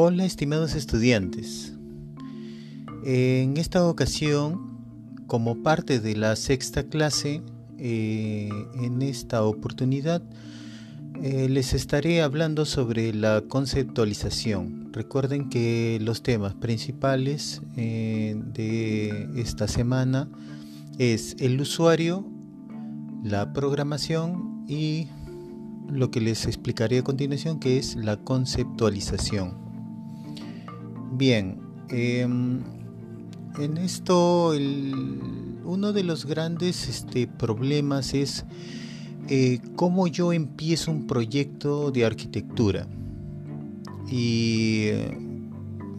Hola estimados estudiantes. En esta ocasión, como parte de la sexta clase, eh, en esta oportunidad eh, les estaré hablando sobre la conceptualización. Recuerden que los temas principales eh, de esta semana es el usuario, la programación y lo que les explicaré a continuación que es la conceptualización. Bien, em, en esto uno de los grandes este, problemas es eh, cómo yo empiezo un proyecto de arquitectura. Y eh,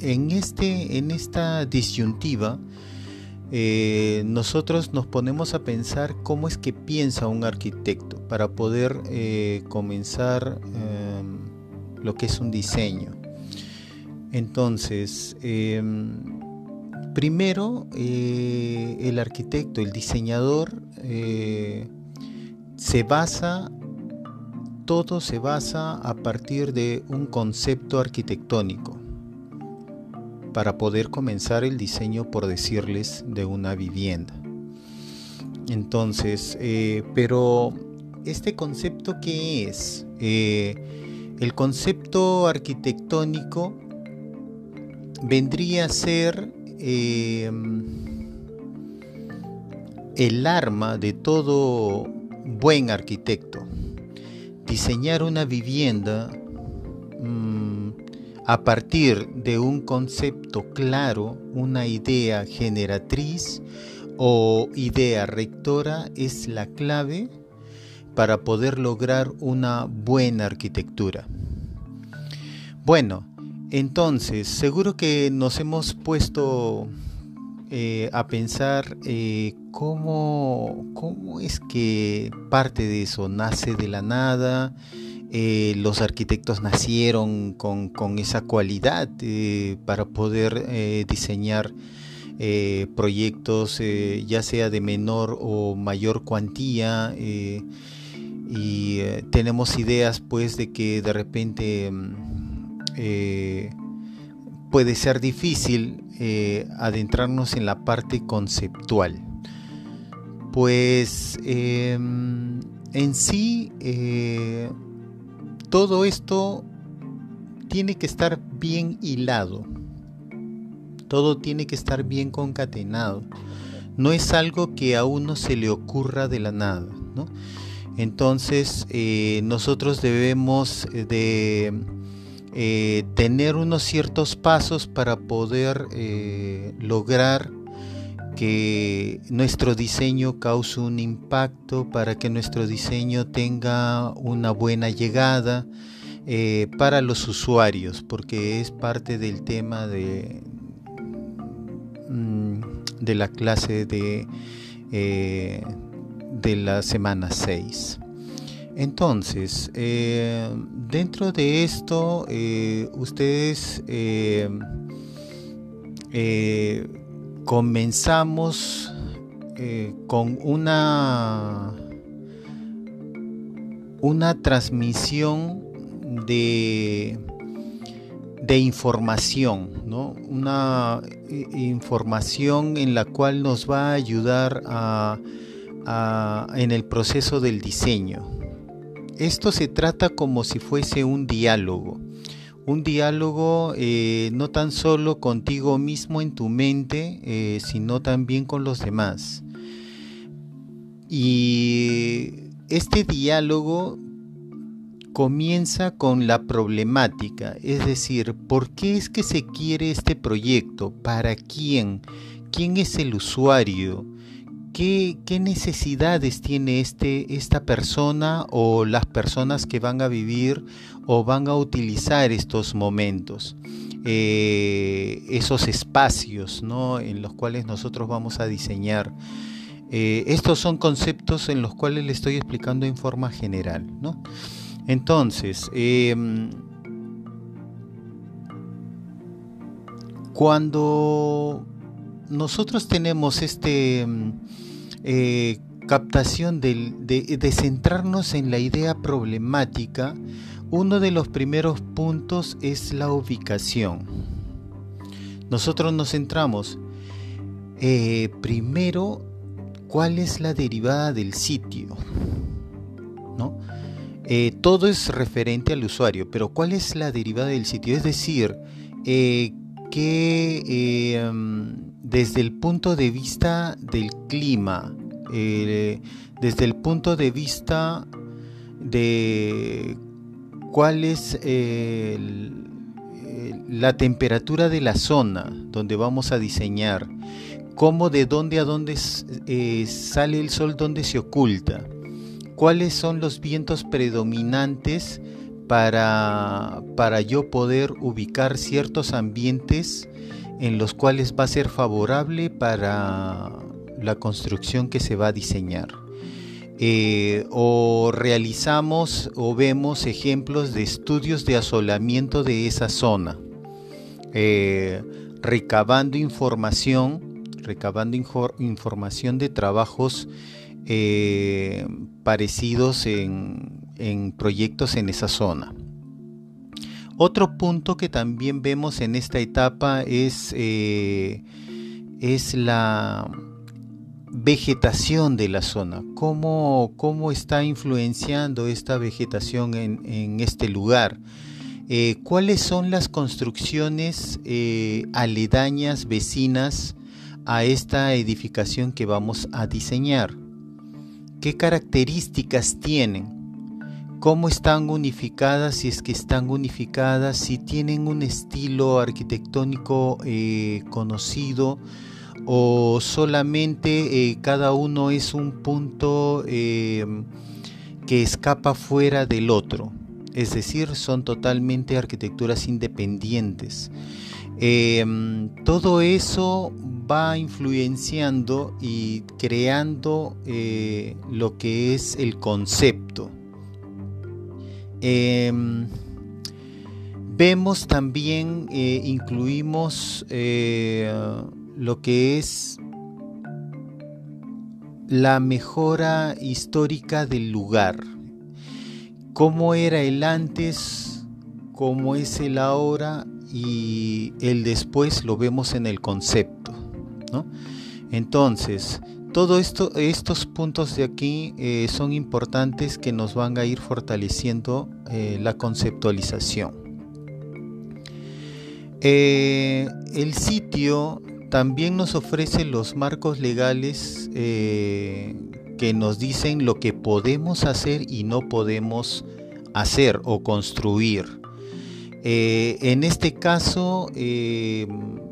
en, este, en esta disyuntiva, eh, nosotros nos ponemos a pensar cómo es que piensa un arquitecto para poder comenzar em, lo que es un diseño. Entonces, em, primero, eh, el arquitecto, el diseñador, eh, se basa, todo se basa a partir de un concepto arquitectónico para poder comenzar el diseño, por decirles, de una vivienda. Entonces, eh, pero este concepto qué es? el concepto arquitectónico vendría a ser em, el arma de todo buen arquitecto. Diseñar una vivienda mm, a partir de un concepto claro, una idea generatriz o idea rectora es la clave para poder lograr una buena arquitectura. Bueno, entonces, seguro que nos hemos puesto eh, a pensar eh, cómo, es que parte de eso nace de la nada. Eh, los arquitectos nacieron con, esa cualidad para poder diseñar proyectos ya sea de menor o mayor cuantía y tenemos ideas pues de que de repente mm, eh, puede ser difícil eh, adentrarnos en la parte conceptual. Pues em, en sí eh, todo esto tiene que estar bien hilado. Todo tiene que estar bien concatenado. No es algo que a uno se le ocurra de la nada. Entonces nosotros debemos de eh, tener unos ciertos pasos para poder eh, lograr que nuestro diseño cause un impacto, para que nuestro diseño tenga una buena llegada eh, para los usuarios, porque es parte del tema de, mm, de la clase de, de la semana 6. Entonces, eh, dentro de esto, eh, ustedes eh, comenzamos con una, una transmisión de, de información, ¿no? una información en la cual nos va a ayudar en el proceso del diseño. Esto se trata como si fuese un diálogo. Un diálogo eh, no tan solo contigo mismo en tu mente, eh, sino también con los demás. Y este diálogo comienza con la problemática, es decir, ¿por qué es que se quiere este proyecto? ¿Para quién? ¿Quién es el usuario? ¿Qué, necesidades tiene este, esta persona o las personas que van a vivir o van a utilizar estos momentos? Eh, esos espacios en los cuales nosotros vamos a diseñar. Eh, estos son conceptos en los cuales le estoy explicando en forma general. Entonces, em, cuando nosotros tenemos este eh, captación de, centrarnos en la idea problemática, uno de los primeros puntos es la ubicación. Nosotros nos centramos eh, primero cuál es la derivada del sitio. ¿no? Eh, todo es referente al usuario, pero ¿cuál es la derivada del sitio? Es decir, eh, que em, desde el punto de vista del clima, desde el punto de vista de cuál es la temperatura de la zona donde vamos a diseñar, cómo de dónde a dónde eh, sale el sol, dónde se oculta, cuáles son los vientos predominantes para, para yo poder ubicar ciertos ambientes en los cuales va a ser favorable para la construcción que se va a diseñar. Eh, o realizamos o vemos ejemplos de estudios de asolamiento de esa zona, eh, recabando información, recabando información de trabajos eh, parecidos en, en, proyectos en esa zona. Otro punto que también vemos en esta etapa es, es la vegetación de la zona, cómo, cómo está influenciando esta vegetación en, este lugar, eh, cuáles son las construcciones eh, aledañas, vecinas a esta edificación que vamos a diseñar, qué características tienen, cómo están unificadas, si es que están unificadas, si tienen un estilo arquitectónico eh, conocido, o solamente eh, cada uno es un punto eh, que escapa fuera del otro. Es decir, son totalmente arquitecturas independientes. Todo eso va influenciando y creando lo que es el concepto. Em, vemos también, incluimos lo que es la mejora histórica del lugar. Cómo era el antes, cómo es el ahora y el después lo vemos en el concepto. Entonces, todos esto, estos puntos de aquí eh, son importantes que nos van a ir fortaleciendo eh, la conceptualización. Eh, el sitio también nos ofrece los marcos legales que nos dicen lo que podemos hacer y no podemos hacer o construir. En este caso,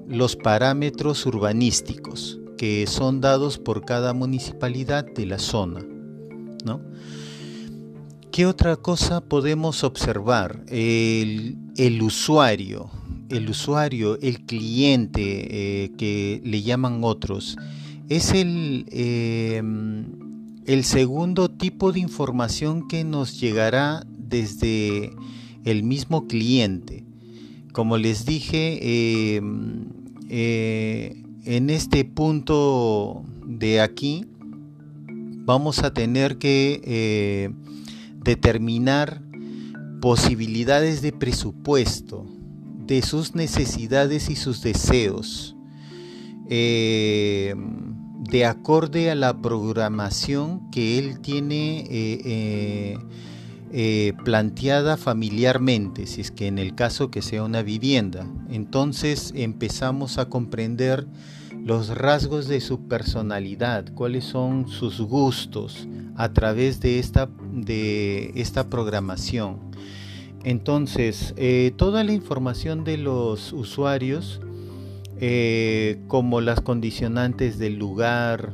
los parámetros urbanísticos que son dados por cada municipalidad de la zona. ¿Qué otra cosa podemos observar? el usuario el usuario, el cliente eh, que le llaman otros, es el, em, el segundo tipo de información que nos llegará desde el mismo cliente. Como les dije, eh, en este punto de aquí vamos a tener que eh, determinar posibilidades de presupuesto de sus necesidades y sus deseos, eh, de acorde a la programación que él tiene eh, eh, planteada familiarmente, si es que en el caso que sea una vivienda. Entonces empezamos a comprender los rasgos de su personalidad, cuáles son sus gustos a través de esta, de esta programación. Entonces, eh, toda la información de los usuarios, eh, como las condicionantes del lugar,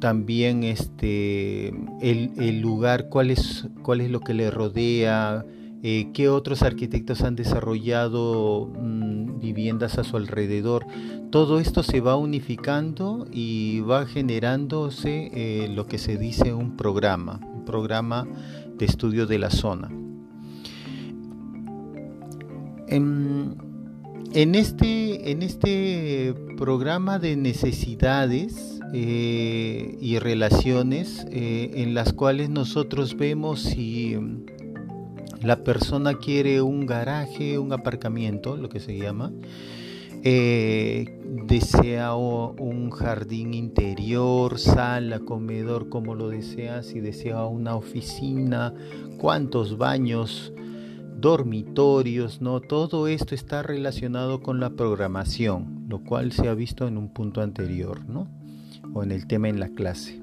también este, el, lugar, cuál es, cuál es lo que le rodea, qué otros arquitectos han desarrollado mm, viviendas a su alrededor. Todo esto se va unificando y va generándose lo que se dice un programa, un programa de estudio de la zona. En, este, en este programa de necesidades eh, y relaciones eh, en las cuales nosotros vemos si la persona quiere un garaje, un aparcamiento, lo que se llama, eh, desea un jardín interior, sala, comedor, como lo desea, si desea una oficina, cuántos baños, dormitorios, ¿no? Todo esto está relacionado con la programación, lo cual se ha visto en un punto anterior, ¿no? O en el tema en la clase.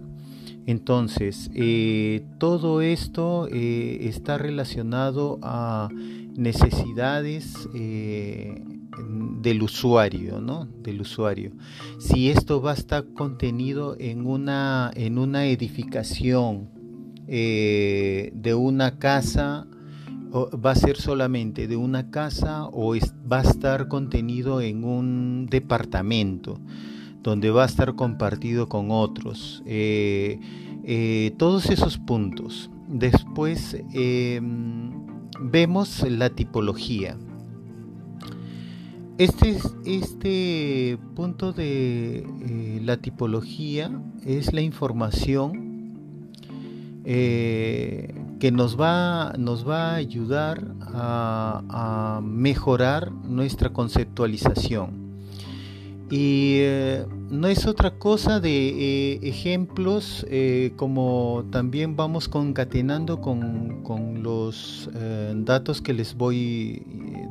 Entonces, eh, todo esto eh, está relacionado a necesidades eh, del usuario, ¿no? Del usuario. Si esto va a estar contenido en una, en una edificación de una casa va a ser solamente de una casa o va a estar contenido en un departamento donde va a estar compartido con otros. Eh, eh, todos esos puntos. Después em, vemos la tipología. Este, este punto de eh, la tipología es la información que nos va, nos va a ayudar a, mejorar nuestra conceptualización. Y eh, no es otra cosa de eh, ejemplos, eh, como también vamos concatenando con, con los datos que les voy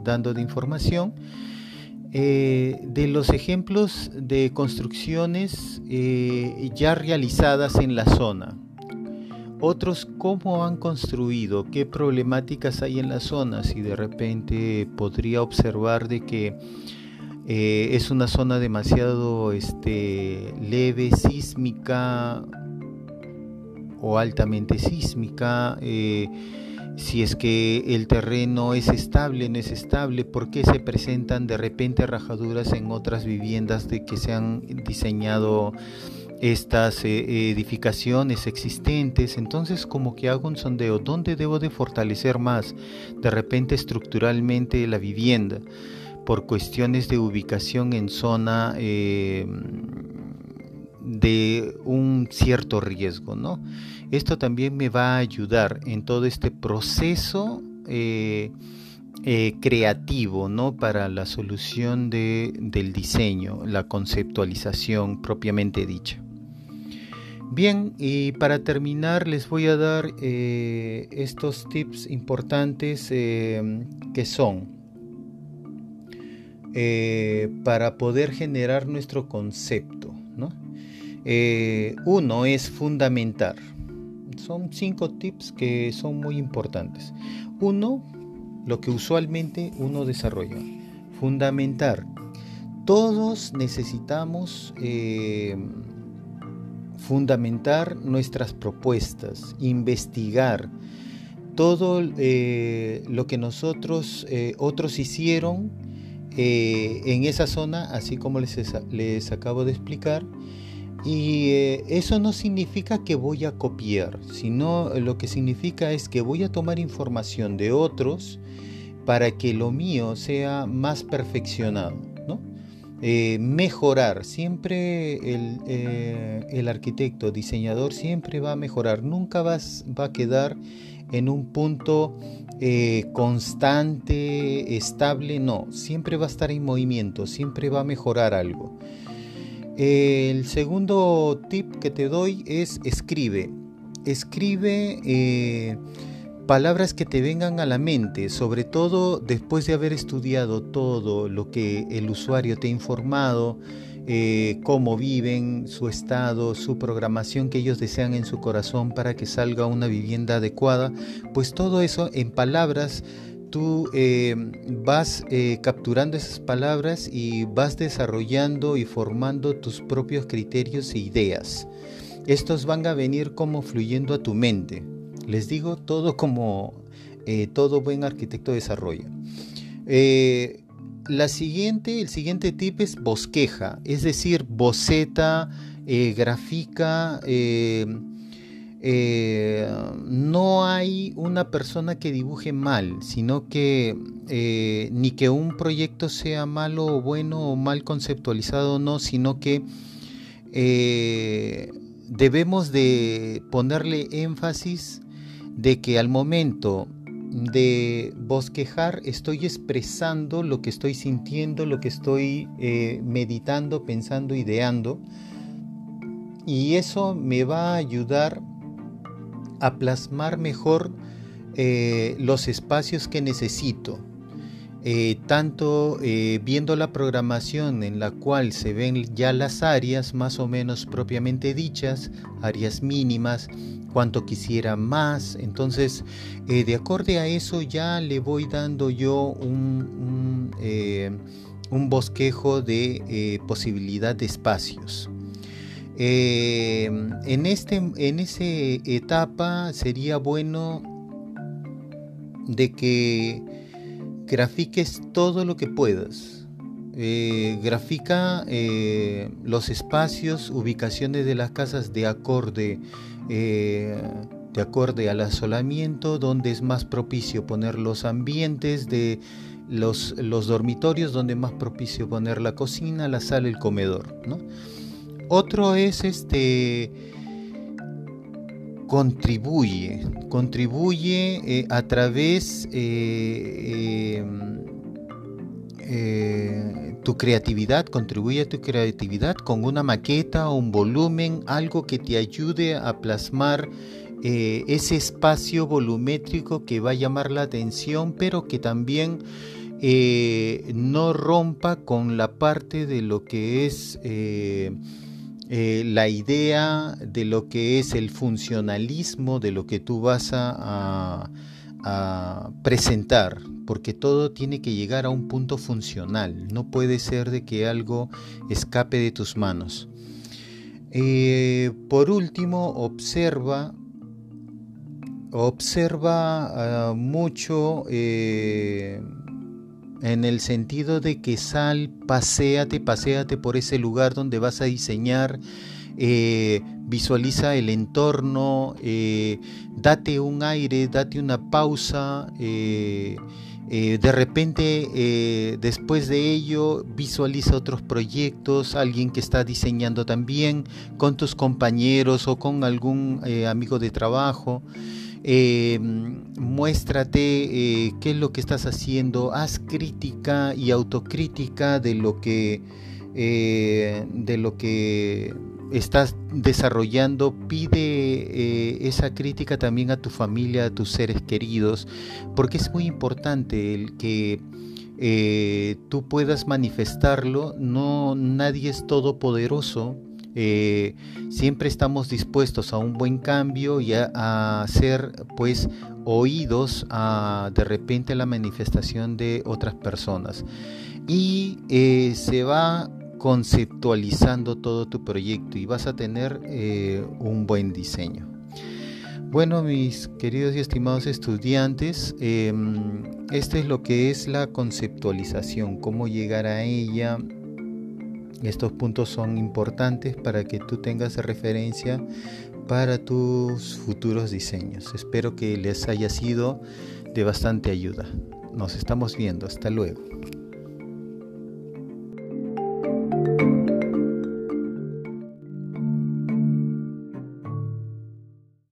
dando de información, de los ejemplos de construcciones ya realizadas en la zona. Otros cómo han construido, qué problemáticas hay en la zona, si de repente podría observar de que eh, es una zona demasiado este, leve, sísmica o altamente sísmica, eh, si es que el terreno es estable, no es estable, por qué se presentan de repente rajaduras en otras viviendas de que se han diseñado estas eh, edificaciones existentes, entonces como que hago un sondeo, ¿dónde debo de fortalecer más de repente estructuralmente la vivienda? Por cuestiones de ubicación en zona eh, de un cierto riesgo, ¿no? Esto también me va a ayudar en todo este proceso eh, creativo, ¿no? Para la solución del diseño, la conceptualización propiamente dicha. Bien, y para terminar les voy a dar eh, estos tips importantes eh, que son eh, para poder generar nuestro concepto. uno es fundamentar. Son cinco tips que son muy importantes. Uno, lo que usualmente uno desarrolla. Fundamentar. Todos necesitamos fundamentar nuestras propuestas, investigar todo eh, lo que nosotros, eh, otros hicieron eh, en esa zona, así como les, les acabo de explicar. Y eso no significa que voy a copiar, sino lo que significa es que voy a tomar información de otros para que lo mío sea más perfeccionado. Eh, mejorar, siempre eh, el, arquitecto, diseñador, siempre va a mejorar, nunca va, va a quedar en un punto eh, constante, estable, no, siempre va a estar en movimiento, siempre va a mejorar algo. El segundo tip que te doy es escribe. Escribe palabras que te vengan a la mente, sobre todo después de haber estudiado todo lo que el usuario te ha informado, eh, cómo viven, su estado, su programación que ellos desean en su corazón para que salga una vivienda adecuada, pues todo eso en palabras tú eh, vas eh, capturando esas palabras y vas desarrollando y formando tus propios criterios e ideas. Estos van a venir como fluyendo a tu mente. Les digo todo como todo buen arquitecto desarrolla. La siguiente, el siguiente tip es bosqueja, es decir, boceta, eh, grafica. no hay una persona que dibuje mal, sino que ni que un proyecto sea malo o bueno o mal conceptualizado, no, sino que eh, debemos de ponerle énfasis de que al momento de bosquejar estoy expresando lo que estoy sintiendo, lo que estoy eh, meditando, pensando, ideando. Y eso me va a ayudar a plasmar mejor eh, los espacios que necesito. Eh, tanto viendo la programación en la cual se ven ya las áreas más o menos propiamente dichas, áreas mínimas, cuanto quisiera más. Entonces, eh, de acorde a eso ya le voy dando yo un, eh, bosquejo de eh, posibilidad de espacios. en, este, en esa etapa sería bueno de que grafiques todo lo que puedas. grafica los espacios, ubicaciones de las casas de acorde eh, de acorde al asolamiento, donde es más propicio poner los ambientes de los, los dormitorios, donde es más propicio poner la cocina, la sala, el comedor. Otro es este contribuye, contribuye eh, a través eh, tu creatividad, contribuye a tu creatividad con una maqueta o un volumen, algo que te ayude a plasmar eh, ese espacio volumétrico que va a llamar la atención, pero que también eh, no rompa con la parte de lo que es eh, la idea, de lo que es el funcionalismo, de lo que tú vas a presentar porque todo tiene que llegar a un punto funcional, no puede ser de que algo escape de tus manos. Eh, por último, observa, observa ah, mucho eh, en el sentido de que sal, paséate, paséate por ese lugar donde vas a diseñar eh, visualiza el entorno, date un aire, date una pausa, eh, de repente, eh, después de ello, visualiza otros proyectos, alguien que está diseñando también, con tus compañeros o con algún eh, amigo de trabajo. Muéstrate qué es lo que estás haciendo, haz crítica y autocrítica de lo que, de lo que estás desarrollando, pide eh, esa crítica también a tu familia, a tus seres queridos, porque es muy importante el que eh, tú puedas manifestarlo. No, nadie es todopoderoso. Eh, siempre estamos dispuestos a un buen cambio y a, ser pues oídos a de repente la manifestación de otras personas y se va conceptualizando todo tu proyecto y vas a tener eh, un buen diseño. Bueno, mis queridos y estimados estudiantes, em, esto es lo que es la conceptualización, cómo llegar a ella. Estos puntos son importantes para que tú tengas referencia para tus futuros diseños. Espero que les haya sido de bastante ayuda. Nos estamos viendo. Hasta luego.